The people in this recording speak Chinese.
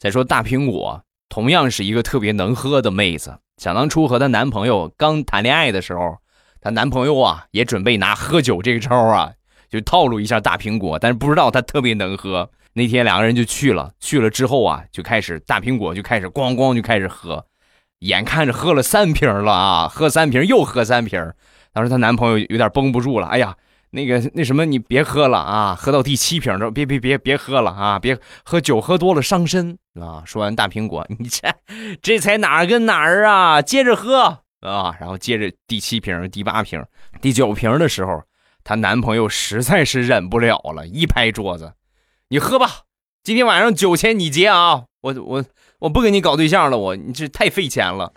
再说大苹果，同样是一个特别能喝的妹子。想当初和她男朋友刚谈恋爱的时候，她男朋友啊也准备拿喝酒这个招啊，就套路一下大苹果，但是不知道她特别能喝。那天两个人就去了，去了之后啊，就开始大苹果就开始咣咣就开始喝，眼看着喝了三瓶了啊，喝三瓶又喝三瓶。当时她男朋友有点绷不住了，哎呀。那个那什么，你别喝了啊！喝到第七瓶的，别别别别喝了啊！别喝酒，喝多了伤身啊！说完大苹果，你这这才哪儿跟哪儿啊？接着喝啊！然后接着第七瓶、第八瓶、第九瓶的时候，她男朋友实在是忍不了了，一拍桌子：“你喝吧，今天晚上酒钱你结啊！我我我不跟你搞对象了，我你这太费钱了。”